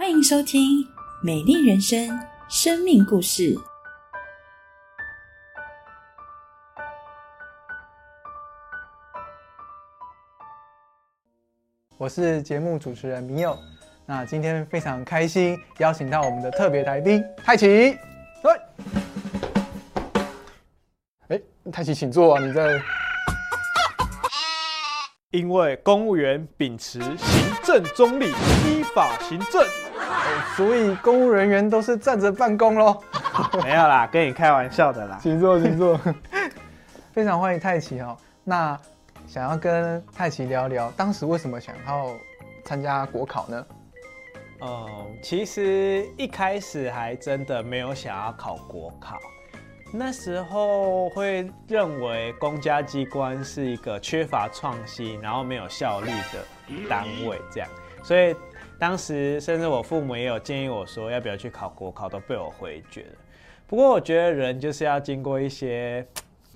欢迎收听《美丽人生》生命故事。我是节目主持人明佑，那今天非常开心，邀请到我们的特别来宾泰奇。哎，哎，太奇，请坐啊！你在。因为公务员秉持行政中立、依法行政，所以公务人员都是站着办公喽。没有啦，跟你开玩笑的啦。请坐，请坐。非常欢迎泰奇哦。那想要跟泰奇聊聊，当时为什么想要参加国考呢？嗯，其实一开始还真的没有想要考国考。那时候会认为公家机关是一个缺乏创新，然后没有效率的单位，这样，所以当时甚至我父母也有建议我说要不要去考国考，都被我回绝了。不过我觉得人就是要经过一些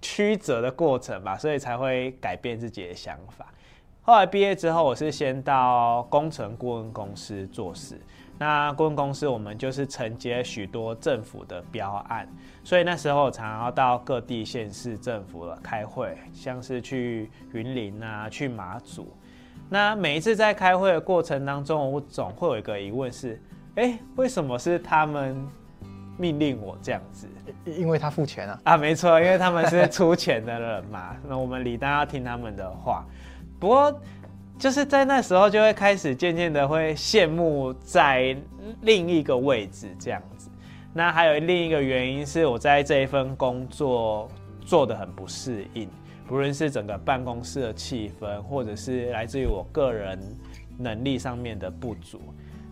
曲折的过程吧，所以才会改变自己的想法。后来毕业之后，我是先到工程顾问公司做事。那顾问公司我们就是承接许多政府的标案，所以那时候我常常要到各地县市政府了开会，像是去云林啊，去马祖。那每一次在开会的过程当中，我总会有一个疑问是：哎，为什么是他们命令我这样子？因为他付钱啊？啊，没错，因为他们是出钱的人嘛。那我们理当要听他们的话。不过。就是在那时候就会开始渐渐的会羡慕在另一个位置这样子。那还有另一个原因是我在这一份工作做的很不适应，不论是整个办公室的气氛，或者是来自于我个人能力上面的不足。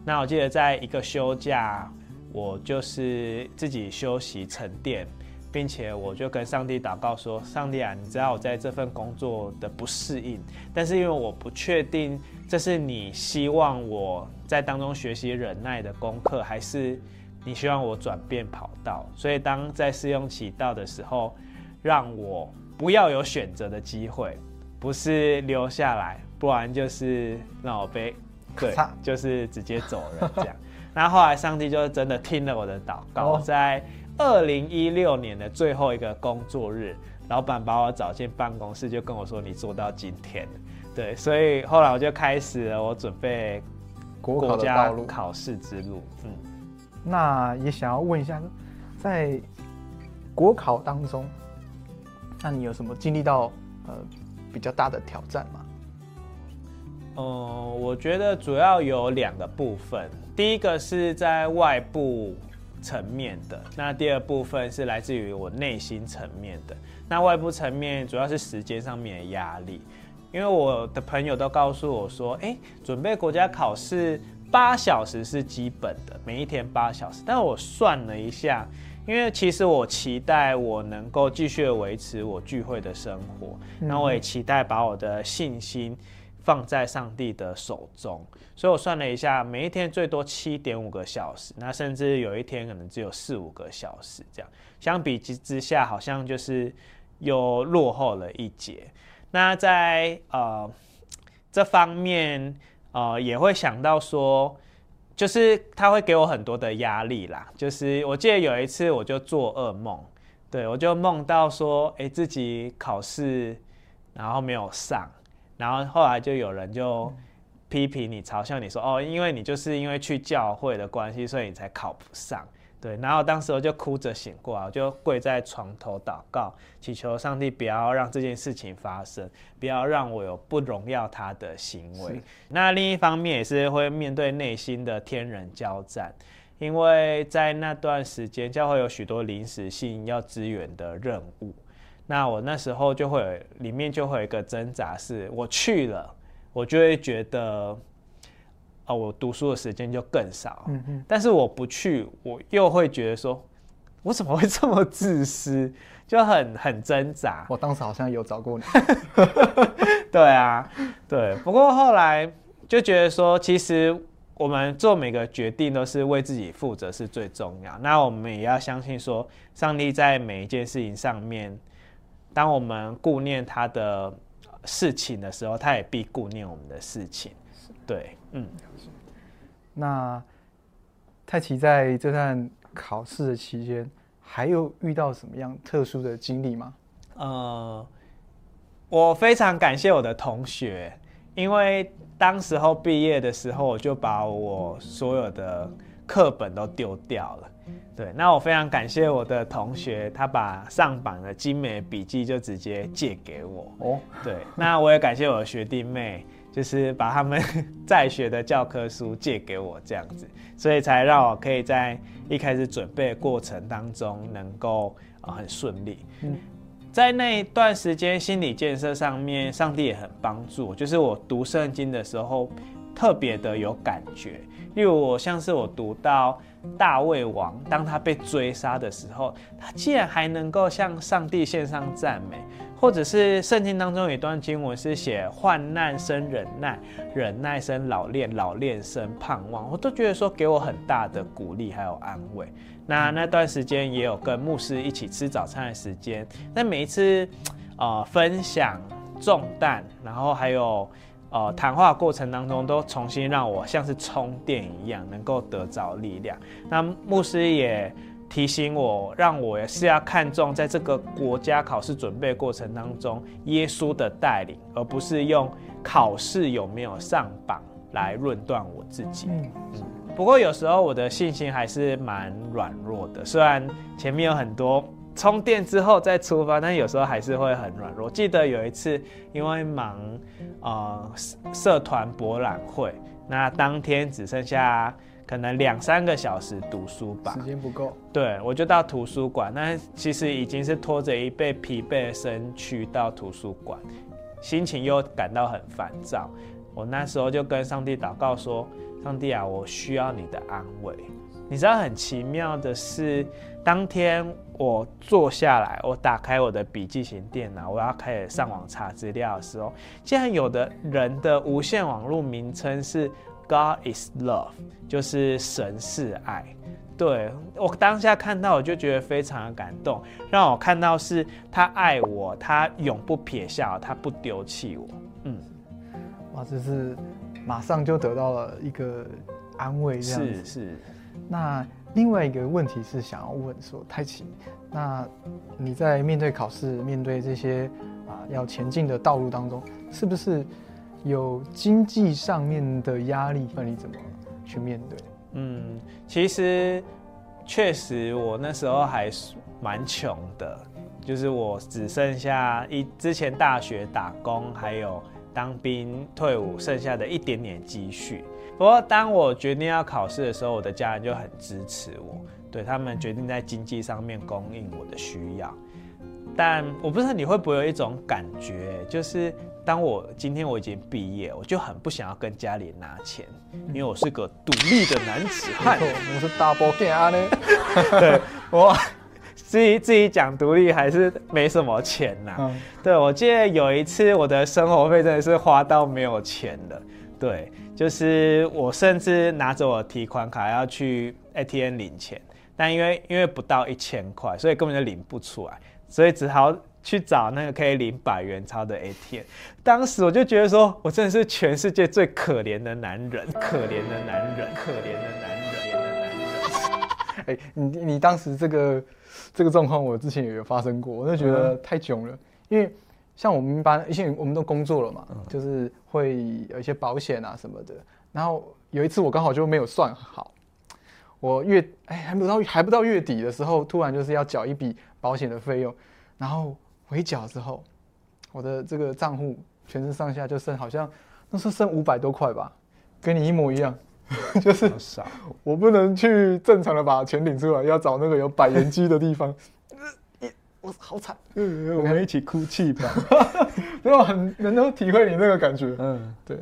那我记得在一个休假，我就是自己休息沉淀。并且我就跟上帝祷告说：“上帝啊，你知道我在这份工作的不适应，但是因为我不确定这是你希望我在当中学习忍耐的功课，还是你希望我转变跑道。所以当在试用期到的时候，让我不要有选择的机会，不是留下来，不然就是让我被对，就是直接走人这样。那后来上帝就真的听了我的祷告，在。二零一六年的最后一个工作日，老板把我找进办公室，就跟我说：“你做到今天。”对，所以后来我就开始了我准备国考的道路考试之路。嗯，那也想要问一下，在国考当中，那你有什么经历到呃比较大的挑战吗？嗯，我觉得主要有两个部分，第一个是在外部。层面的那第二部分是来自于我内心层面的，那外部层面主要是时间上面的压力，因为我的朋友都告诉我说，哎，准备国家考试八小时是基本的，每一天八小时。但我算了一下，因为其实我期待我能够继续维持我聚会的生活，那我也期待把我的信心。放在上帝的手中，所以我算了一下，每一天最多七点五个小时，那甚至有一天可能只有四五个小时这样。相比之之下，好像就是又落后了一截。那在呃这方面，呃也会想到说，就是他会给我很多的压力啦。就是我记得有一次，我就做噩梦，对我就梦到说，哎，自己考试然后没有上。然后后来就有人就批评你、嘲笑你说：“哦，因为你就是因为去教会的关系，所以你才考不上。”对。然后当时我就哭着醒过来，我就跪在床头祷告，祈求上帝不要让这件事情发生，不要让我有不荣耀他的行为。那另一方面也是会面对内心的天人交战，因为在那段时间教会有许多临时性要支援的任务。那我那时候就会里面就会有一个挣扎，是我去了，我就会觉得，哦，我读书的时间就更少。嗯嗯。但是我不去，我又会觉得说，我怎么会这么自私？就很很挣扎。我当时好像有找过你。对啊，对。不过后来就觉得说，其实我们做每个决定都是为自己负责是最重要。那我们也要相信说，上帝在每一件事情上面。当我们顾念他的事情的时候，他也必顾念我们的事情。对，嗯。那太奇在这段考试的期间，还有遇到什么样特殊的经历吗？呃，我非常感谢我的同学，因为当时候毕业的时候，我就把我所有的课本都丢掉了。对，那我非常感谢我的同学，他把上榜的精美笔记就直接借给我。哦，对，那我也感谢我的学弟妹，就是把他们 在学的教科书借给我，这样子，所以才让我可以在一开始准备过程当中能够啊很顺利。嗯。在那一段时间，心理建设上面，上帝也很帮助。就是我读圣经的时候，特别的有感觉。例如，我像是我读到大卫王，当他被追杀的时候，他竟然还能够向上帝献上赞美。或者是圣经当中有一段经文是写患难生忍耐，忍耐生老练，老练生盼望，我都觉得说给我很大的鼓励还有安慰。那那段时间也有跟牧师一起吃早餐的时间，那每一次呃分享重担，然后还有呃谈话过程当中，都重新让我像是充电一样，能够得着力量。那牧师也。提醒我，让我也是要看重在这个国家考试准备过程当中，耶稣的带领，而不是用考试有没有上榜来论断我自己。嗯，不过有时候我的信心还是蛮软弱的，虽然前面有很多充电之后再出发，但有时候还是会很软弱。记得有一次，因为忙呃社团博览会，那当天只剩下。可能两三个小时读书吧，时间不够。对，我就到图书馆，那其实已经是拖着一背疲惫的身躯到图书馆，心情又感到很烦躁。我那时候就跟上帝祷告说：“上帝啊，我需要你的安慰。”你知道很奇妙的是，当天我坐下来，我打开我的笔记型电脑，我要开始上网查资料的时候，竟然有的人的无线网络名称是。God is love，就是神是爱。对我当下看到，我就觉得非常的感动，让我看到是他爱我，他永不撇下，他不丢弃我。嗯，哇，这是马上就得到了一个安慰，这样子。是是。那另外一个问题是想要问说，太奇，那你在面对考试、面对这些啊要前进的道路当中，是不是？有经济上面的压力，那你怎么去面对？嗯，其实确实我那时候还蛮穷的，就是我只剩下一之前大学打工，还有当兵退伍剩下的一点点积蓄。不过当我决定要考试的时候，我的家人就很支持我，对他们决定在经济上面供应我的需要。但我不知道你会不会有一种感觉，就是当我今天我已经毕业，我就很不想要跟家里拿钱，因为我是个独立的男子汉。我是大波健啊呢。对我 自己自己讲独立还是没什么钱呐。对我记得有一次我的生活费真的是花到没有钱了。对，就是我甚至拿着我提款卡要去 ATM 领钱，但因为因为不到一千块，所以根本就领不出来。所以只好去找那个可以领百元钞的 ATM。当时我就觉得说，我真的是全世界最可怜的男人，可怜的男人，可怜的男人，可怜的男人。哎，你你当时这个这个状况，我之前也有发生过，我就觉得太囧了。因为像我们一般，因为我们都工作了嘛，就是会有一些保险啊什么的。然后有一次我刚好就没有算好，我月哎还不到还不到月底的时候，突然就是要缴一笔。保险的费用，然后回缴之后，我的这个账户全身上下就剩好像那时候剩五百多块吧，跟你一模一样，就是傻，我不能去正常的把钱领出来，要找那个有百元机的地方，我好惨，我们一起哭泣吧，因为很能够体会你那个感觉，嗯，对，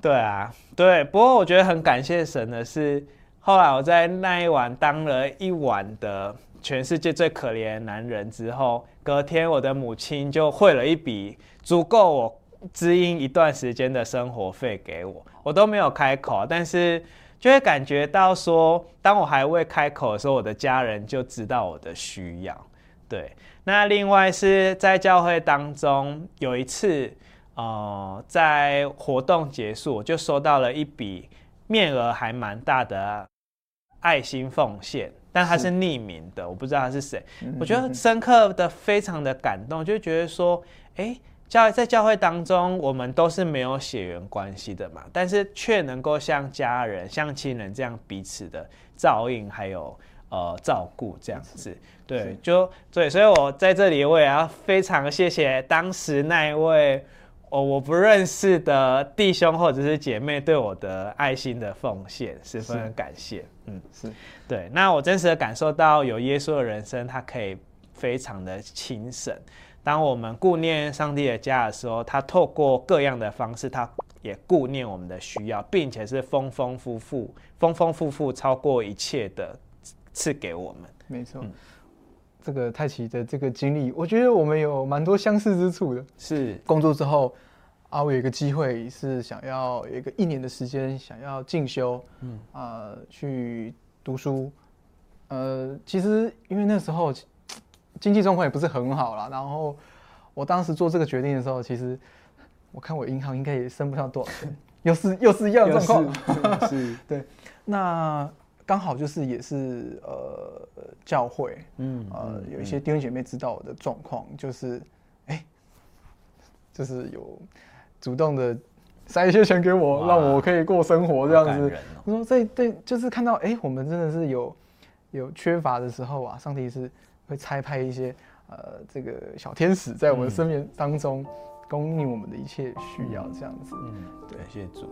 对啊，对，不过我觉得很感谢神的是，后来我在那一晚当了一晚的。全世界最可怜的男人之后，隔天我的母亲就汇了一笔足够我支应一段时间的生活费给我，我都没有开口，但是就会感觉到说，当我还未开口的时候，我的家人就知道我的需要。对，那另外是在教会当中有一次，呃，在活动结束，我就收到了一笔面额还蛮大的。爱心奉献，但他是匿名的，我不知道他是谁。嗯我觉得深刻的非常的感动，就觉得说，哎、教在教会当中，我们都是没有血缘关系的嘛，但是却能够像家人、像亲人这样彼此的照应，还有呃照顾这样子。对，就对，所以我在这里我也要非常谢谢当时那一位哦我不认识的弟兄或者是姐妹对我的爱心的奉献，十分是感谢。嗯，是对。那我真实的感受到，有耶稣的人生，他可以非常的轻省。当我们顾念上帝的家的时候，他透过各样的方式，他也顾念我们的需要，并且是丰丰富富、丰丰富富超过一切的赐给我们。没错。嗯这个太奇的这个经历，我觉得我们有蛮多相似之处的。是工作之后，啊，我有一个机会是想要有一个一年的时间，想要进修，嗯，呃，去读书。呃，其实因为那时候经济状况也不是很好啦，然后我当时做这个决定的时候，其实我看我银行应该也剩不上多少钱，又是又是一样的状况。是，那刚好就是也是呃教会，嗯呃，有一些弟兄姐妹知道我的状况，就是，哎、就是有主动的塞一些钱给我，让我可以过生活这样子。我说这对，就是看到哎、我们真的是有有缺乏的时候啊，上帝是会差派一些呃这个小天使在我们嗯生命当中供应我们的一切需要，这样子。嗯，感谢主。